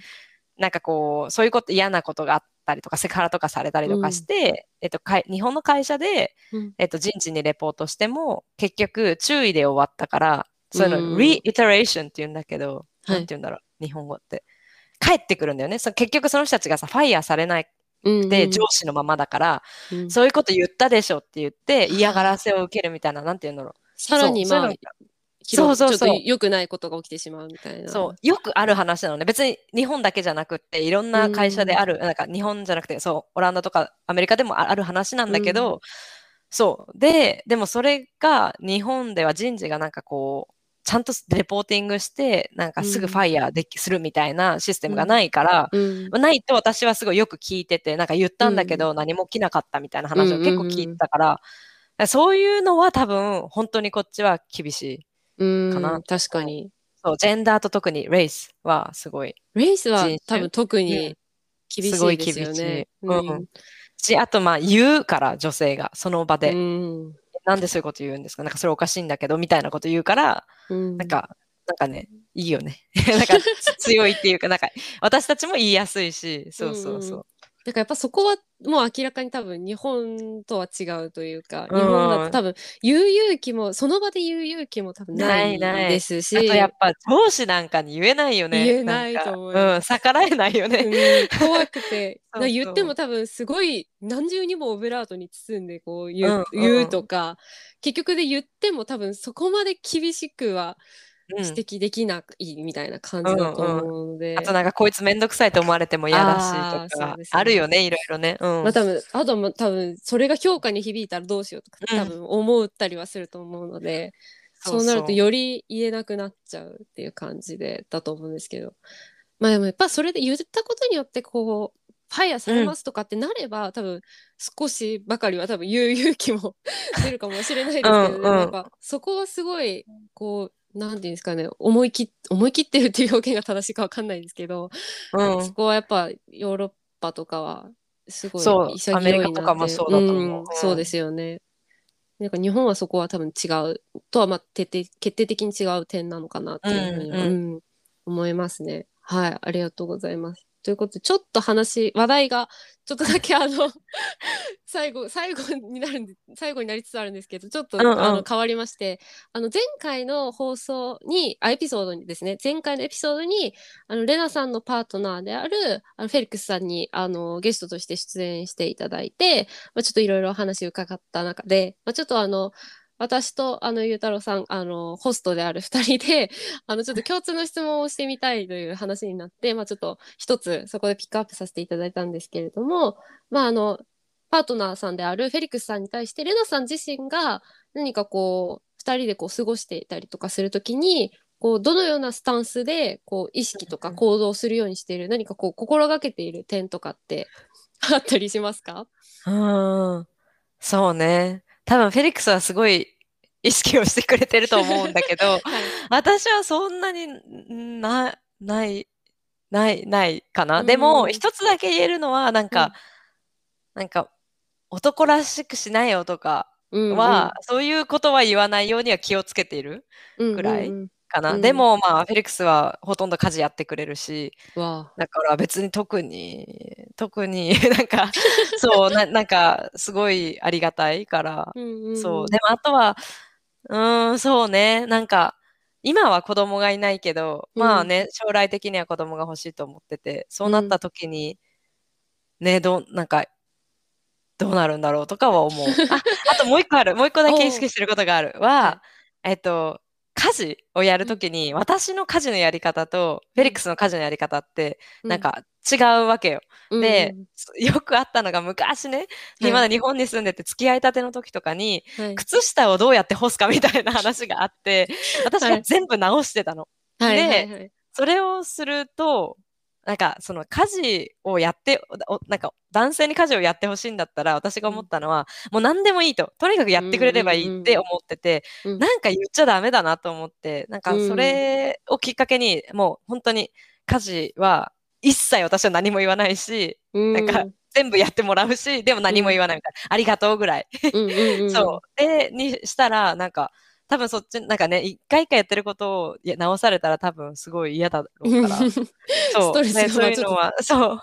なんかこう、そういうこと、嫌なことがあったりとか、セクハラとかされたりとかして、えっと、かい日本の会社で、うんえっと、人事にレポートしても、結局、注意で終わったから、そういうの、うん reiteration って言うんだけど、はいなんて言うんだろう、日本語って。帰ってくるんだよね。そ結局その人たちがさ、ファイヤーされないうんで、上司のままだから、うんそういうこと言ったでしょって言って、嫌がらせを受けるみたいな、なんて言うんだろさらにまあそうそうそう良くないことが起きてしまうみたいな。う。そう、よくある話なのね。別に日本だけじゃなくって、いろんな会社である、なんか日本じゃなくて、そう、オランダとかアメリカでもあある話なんだけど、そう。で、でもそれが日本では人事がなんかこう、ちゃんとレポーティングして、なんかすぐファイヤーでき、するみたいなシステムがないから、うん。ないと私はすごいよく聞いてて、なんか言ったんだけど、何も起きなかったみたいな話を結構聞いてたから、そういうのは多分本当にこっちは厳しい。うんかな確かに。そう、ジェンダーと特にレイスはすごい、レイスは多分特うん。に厳しすごいいですよ厳しい。ね。うん。し、あとまあ言うから女性がその場で、うんなんでそういうこと言うんですか？なんかそれおかしいんだけど、みたいなこと言うから、うんなんか、なんかね、いいよね。なんかつ強いっていうか、なんか私たちも言いやすいし、そうそうそう。だからやっぱそこはもう明らかに多分日本とは違うというか、うん。日本だと多分言う勇気もその場で言う勇気も多分ないないない。ですし、あとやっぱ上司なんかに言えないよね。言えないと思う。ん、逆らえないよね。うん怖くて。そうそう。な言っても多分すごい何重にもオブラートに包んでこう言う,、うんうん言うとか結局で言っても多分そこまで厳しくはうん指摘できないみたいな感じだと思うので、あとなんかこいつめんどくさいと思われても嫌だしとかあるよね、いろいろね。うん。まあ多分あとも多分それが評価に響いたらどうしようとかうん。多分思ったりはすると思うので、そうなるとより言えなくなっちゃうっていう感じでだと思うんですけど。まあでもやっぱそれで言ったことによってこうファイヤーされますとかってなれば、多分少しばかりは多分言う勇気も 出るかもしれないですけど、うんうん。でもやっぱそこはすごいこうなんていうんですかね思い切っ思い切ってるっていう表現が正しいかわかんないですけど、うんそこはやっぱヨーロッパとかはすごいそう潔いなってアメリカとかもそうだと思うんそうですよね。なんか日本はそこは多分違うとはまあ徹底決定的に違う点なのかなっていうふうには、うんうん思いますね。はい、ありがとうございます。ということでちょっと話話題がちょっとだけあの 最後最後になるんで最後になりつつあるんですけどちょっと、うんうん。あの変わりましてあの前回の放送にあエピソードにですね前回のエピソードにあのレナさんのパートナーであるあのフェリックスさんにあのゲストとして出演していただいて、まあ、ちょっといろいろお話伺った中で、まあ、ちょっとあの私とあのゆうたろうさんあのホストである2人で あのちょっと共通の質問をしてみたいという話になって、まあ、ちょっと一つそこでピックアップさせていただいたんですけれども、まあ、あのパートナーさんであるフェリックスさんに対してレナさん自身が何かこう2人でこう過ごしていたりとかするときにこうどのようなスタンスでこう意識とか行動するようにしている何かこう心がけている点とかってあったりしますか？うん。そうね。多分フェリックスはすごい意識をしてくれてると思うんだけど、はい。私はそんなにんな、ない、ない、ないかな。うん。でも、一つだけ言えるのは、なんか、なんか、男らしくしないよとかうんは、そういうことは言わないようには気をつけているうんぐらいうん。うんかな。うんでも、まあ、フェリックスはほとんど家事やってくれるし、わだから別に特に、特に なんか、そう、ななんか、すごいありがたいから、あ、うんうんそう。でもあとは、うーん、そうね。なんか、今は子供がいないけど、うんまあね、将来的には子供が欲しいと思ってて、そうなった時に、ね、どう、なんか、どうなるんだろうとかは思う。あ、あともう一個ある。もう一個だけ意識してることがある。は、えっと、家事をやるときに、私の家事のやり方と、フェリックスの家事のやり方って、なんか違うわけよ。うん。で、よくあったのが昔ね、はい。まだ日本に住んでて付き合いたての時とかに、はい。靴下をどうやって干すかみたいな話があって、私が全部直してたの。はいではいはい。それをすると、なんかその家事をやって、おなんか男性に家事をやってほしいんだったら、私が思ったのは、もう何でもいいと。とにかくやってくれればいいって思ってて、うんなんか言っちゃダメだなと思って、なんかそれをきっかけに、もう本当に家事は一切私は何も言わないし、うんなんか全部やってもらうし、でも何も言わないみたいな。ありがとうぐらい。うんうんうん そう。で、にしたら、なんか、多分そっち、なんかね、一回一回やってることを直されたら多分すごい嫌だろうから。そう。ストレスがねそういうのは、そう。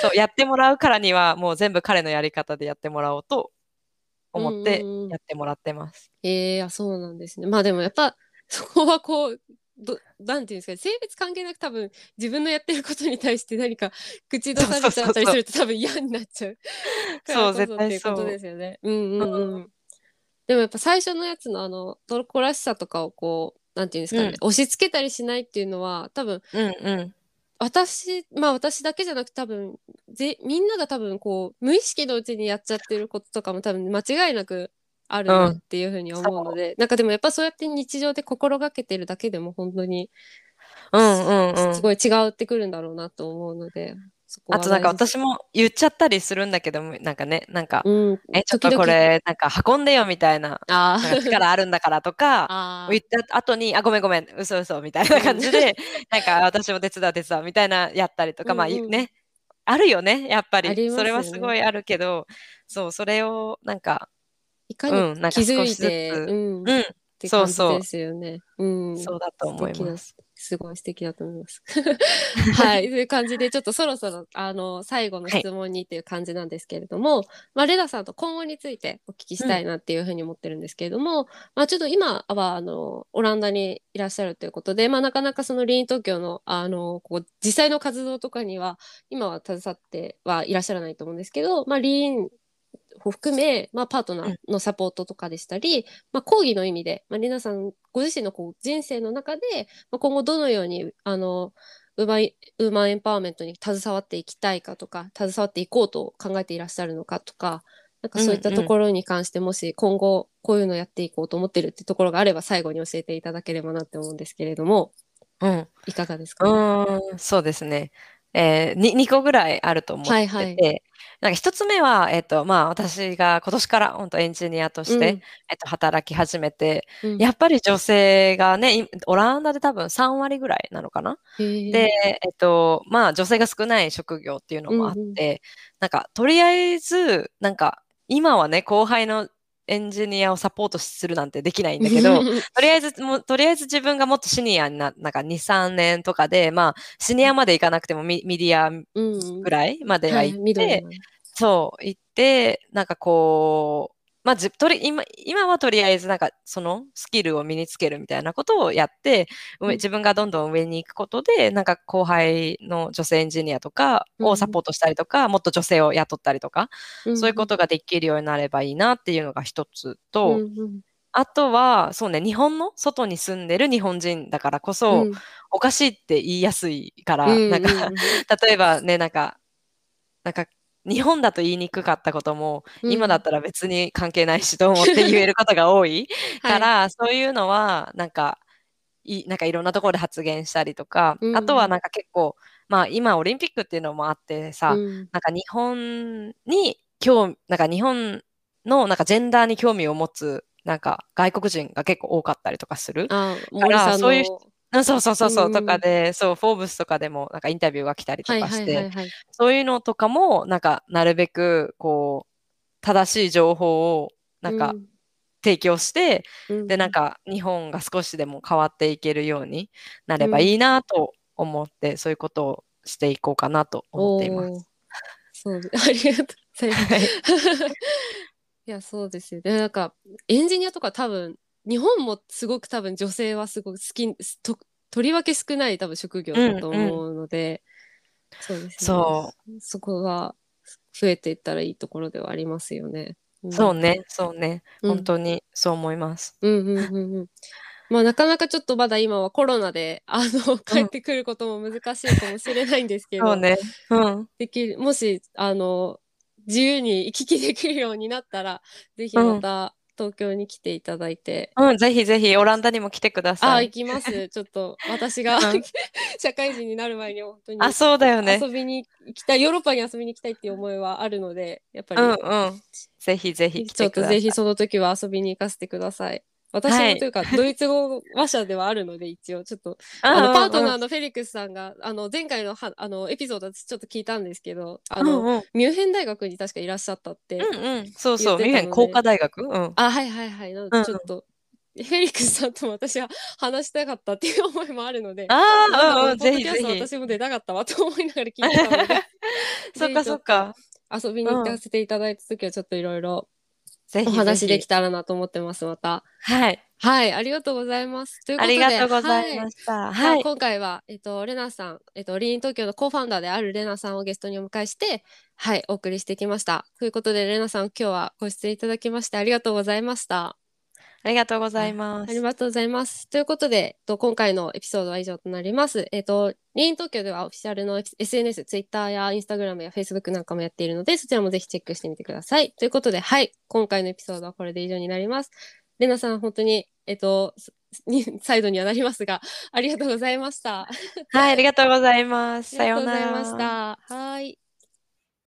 そう、やってもらうからには、もう全部彼のやり方でやってもらおうと思ってうんうんうんやってもらってます。ええあそうなんですね。まあでもやっぱそこはこうどなんていうんですかね性別関係なく多分自分のやってることに対して何か口出されちゃったりすると多分嫌になっちゃうそう絶対っていうことそうですよね。うんうんうん。でもやっぱ最初のやつのあのトルコらしさとかをこうなんていうんですかね、うん押し付けたりしないっていうのは多分うんうん。私まあ私だけじゃなく多分ぜみんなが多分こう無意識のうちにやっちゃってることとかも多分間違いなくあるなっていうふうに思うので、なんかでもやっぱそうやって日常で心がけてるだけでも本当にうんうんうん。すごい違ってくるんだろうなと思うので、あとなんか私も言っちゃったりするんだけども、なんかね、なんか、うん、え、ちょっとこれ、なんか運んでよみたいな、あかー力あるんだからとか、あ言った後に、あ、ごめんごめん、嘘嘘みたいな感じで、なんか私も手伝う手伝うみたいなやったりとか、まあうん。うんね、あるよね、やっぱり。ね。それはすごいあるけど、そう、それをなんか、いかうんなんかに気づい少しずつて、うん、っうん、て感じそうそうですよね。うん、そうだと思います。すごい素敵だと思います。はい。という感じで、ちょっとそろそろ、あの、最後の質問にっていう感じなんですけれども、まあ、レナさんと今後についてお聞きしたいなっていうふうに思ってるんですけれども、まあ、ちょっと今は、あの、オランダにいらっしゃるということで、まあ、なかなかそのリーン東京の、あの、こう、実際の活動とかには、今は携わってはいらっしゃらないと思うんですけど、まあ、リーンを含め、まあ、パートナーのサポートとかでしたり、まあ、講義の意味で、まあ、リナさんご自身のこう人生の中で、まあ、今後どのようにあのウーマンウーマンエンパワーメントに携わっていきたいかとか携わっていこうと考えていらっしゃるのかとかなんかそういったところに関してもし今後こういうのやっていこうと思ってるってところがあれば最後に教えていただければなって思うんですけれどもうん。いかがですか、うーん、そうですね。えー、に2個ぐらいあると思ってて、はいはいなんか1つ目は、えっと、まあ、私が今年から本当エンジニアとして、うん。えっと、働き始めて、うん。やっぱり女性がね、いオランダで多分3割ぐらいなのかな？で、えっと、まあ、女性が少ない職業っていうのもあって、うんうん。なんか、とりあえず、なんか、今はね、後輩のエンジニアをサポートするなんてできないんだけど、とりあえず、もうとりあえず自分がもっとシニアにな、なんか2、3年とかで、まあ、シニアまで行かなくてもミミディアうん。ぐらいまでははい行って、緑のそう、行って、なんかこう、まあ、じとり今今はとりあえずなんかそのスキルを身につけるみたいなことをやって、上うん。自分がどんどん上に行くことでなんか後輩の女性エンジニアとかをサポートしたりとか、もっと女性を雇ったりとか、そういうことができるようになればいいなっていうのが一つと、うんうん。あとはそうね日本の外に住んでる日本人だからこそ、うん。おかしいって言いやすいから、うんなんかうん。う ん例えばね、なんか、なんか、日本だと言いにくかったことも、うん。今だったら別に関係ないしと思って言えることが多い。から、そういうのは、なんか、いなんかいろんなところで発言したりとか、うん。あとはなんか結構、まあ今オリンピックっていうのもあってさ、うん。なんか日本に興味、なんか日本のなんかジェンダーに興味を持つ、なんか外国人が結構多かったりとかする。あ森さんのそういううんそうそうそうそう、うんとかで、そう、フォーブスとかでもなんかインタビューが来たりとはいかして、そういうのとかも、なんか、なるべく、こう、正しい情報を、なんか、提供して、うん。で、なんか、日本が少しでも変わっていけるようになればいいなと思って、そういうことをしていこうかなと思っています。そう。で ありがとうございます。い。や、そうですよ。ね。なんか、エンジニアとか多分、日本もすごく多分女性はすごく好き、ととりわけ少ない多分職業だと思うので、そうですね。。そこが増えていったらいいところではありますよね。んそうね、そうね。うん本当にそう思います。うんうんうんうん。まあなかなかちょっとまだ今はコロナであの帰ってくることも難しいかもしれないんですけど、そうね。うん。できるもしあの自由に行き来できるようになったらぜひまた東京に来ていただいて、うん、ぜひぜひ、オランダにも来てくだあさい。行きますちょっと私が、うん 社会人になる前に本当にあ、そうだよね。遊びに行きたいヨーロッパに遊びに行きたいっていう思いはあるのでやっぱり、うんうん。ぜひぜひ来ちょってとください。ぜひその時は遊びに行かせてください。私はいもというか、ドイツ語話者ではあるので一応ちょっとうんあのパートナーーのフェリックスさんがあの前回のはあのエピソード私ちょっと聞いたんですけどあの、うんうんミュンヘン大学に確かいらっしゃったって、うんうん。そうそう、ミュンヘン工科大学。うん。あはいはいはいなのうんでちょっと、フェリックスさんとも私は話したかったっていう思いもあるのでああ、ぜひぜひ。私も出たかったわと思いながら聞いてたのでそっかそっか。遊びに行かせていただいた時はちょっといろいろぜひ。お話できたらなと思ってますまたはい。はいありがとうございますというこあとでりがとうございはました。は、はいい。今回は、えっと、レナさん、えっと、リーン東京のコーファウンダーであるレナさんをゲストにお迎えして、はい、お送りしてきました。ということで、レナさん、今日はご出演いただきましてありがとうございました。ありがとうございます。ありがとうございます。ということで、えっと、今回のエピソードは以上となります。えっと、リーン東京ではオフィシャルの SNS、Twitter や Instagram や Facebook なんかもやっているので、そちらもぜひチェックしてみてください。ということで、はい、今回のエピソードはこれで以上になります。レナさん、本当に、えっと、すに再度にはなりますが、ありがとうございました。はい、ありがとうございます。さようなありがとうございら。ました。はい。